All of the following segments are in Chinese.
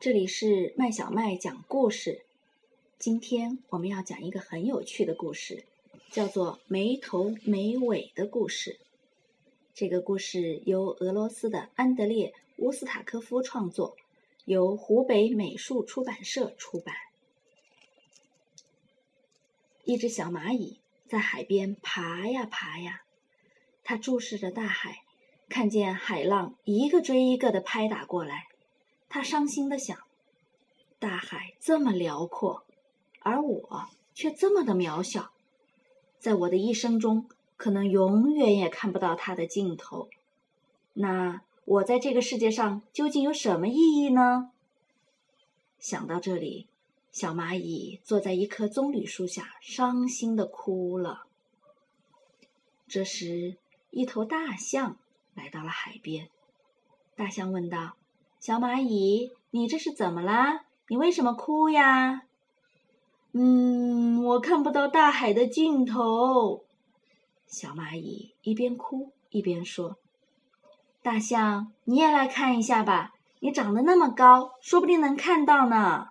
这里是麦小麦讲故事。今天我们要讲一个很有趣的故事，叫做《没头没尾的故事》。这个故事由俄罗斯的安德烈·乌斯塔科夫创作，由湖北美术出版社出版。一只小蚂蚁在海边爬呀爬呀，它注视着大海，看见海浪一个追一个的拍打过来。他伤心的想：“大海这么辽阔，而我却这么的渺小，在我的一生中，可能永远也看不到它的尽头。那我在这个世界上究竟有什么意义呢？”想到这里，小蚂蚁坐在一棵棕榈树下，伤心的哭了。这时，一头大象来到了海边，大象问道。小蚂蚁，你这是怎么啦？你为什么哭呀？嗯，我看不到大海的尽头。小蚂蚁一边哭一边说：“大象，你也来看一下吧，你长得那么高，说不定能看到呢。”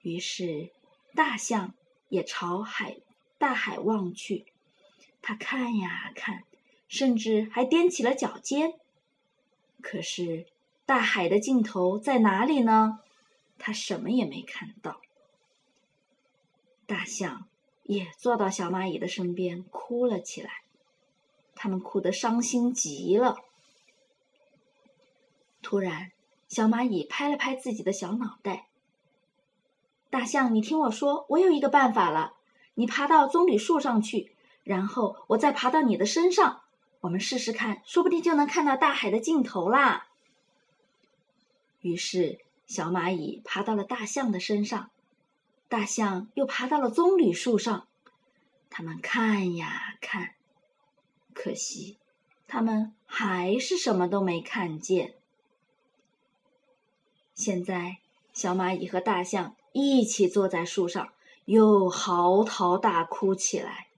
于是，大象也朝海大海望去，它看呀看，甚至还踮起了脚尖。可是，大海的尽头在哪里呢？他什么也没看到。大象也坐到小蚂蚁的身边，哭了起来。他们哭得伤心极了。突然，小蚂蚁拍了拍自己的小脑袋：“大象，你听我说，我有一个办法了。你爬到棕榈树上去，然后我再爬到你的身上。”我们试试看，说不定就能看到大海的尽头啦。于是，小蚂蚁爬到了大象的身上，大象又爬到了棕榈树上。他们看呀看，可惜，他们还是什么都没看见。现在，小蚂蚁和大象一起坐在树上，又嚎啕大哭起来。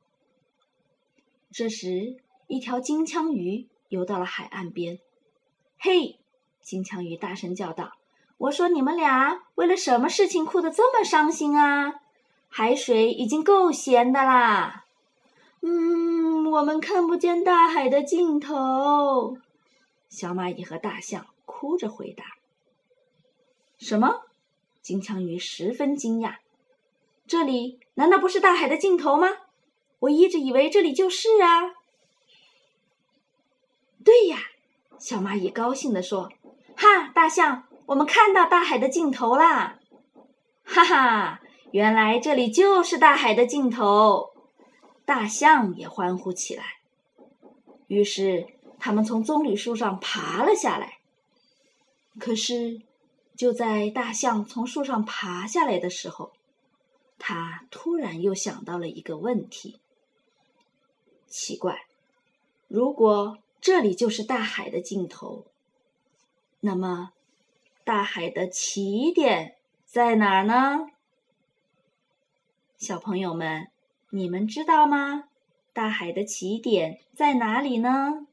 这时，一条金枪鱼游到了海岸边，嘿！金枪鱼大声叫道：“我说你们俩为了什么事情哭得这么伤心啊？海水已经够咸的啦。”“嗯，我们看不见大海的尽头。”小蚂蚁和大象哭着回答。“什么？”金枪鱼十分惊讶，“这里难道不是大海的尽头吗？我一直以为这里就是啊。”对呀，小蚂蚁高兴地说：“哈，大象，我们看到大海的尽头啦！哈哈，原来这里就是大海的尽头。”大象也欢呼起来。于是，他们从棕榈树上爬了下来。可是，就在大象从树上爬下来的时候，他突然又想到了一个问题：奇怪，如果……这里就是大海的尽头。那么，大海的起点在哪儿呢？小朋友们，你们知道吗？大海的起点在哪里呢？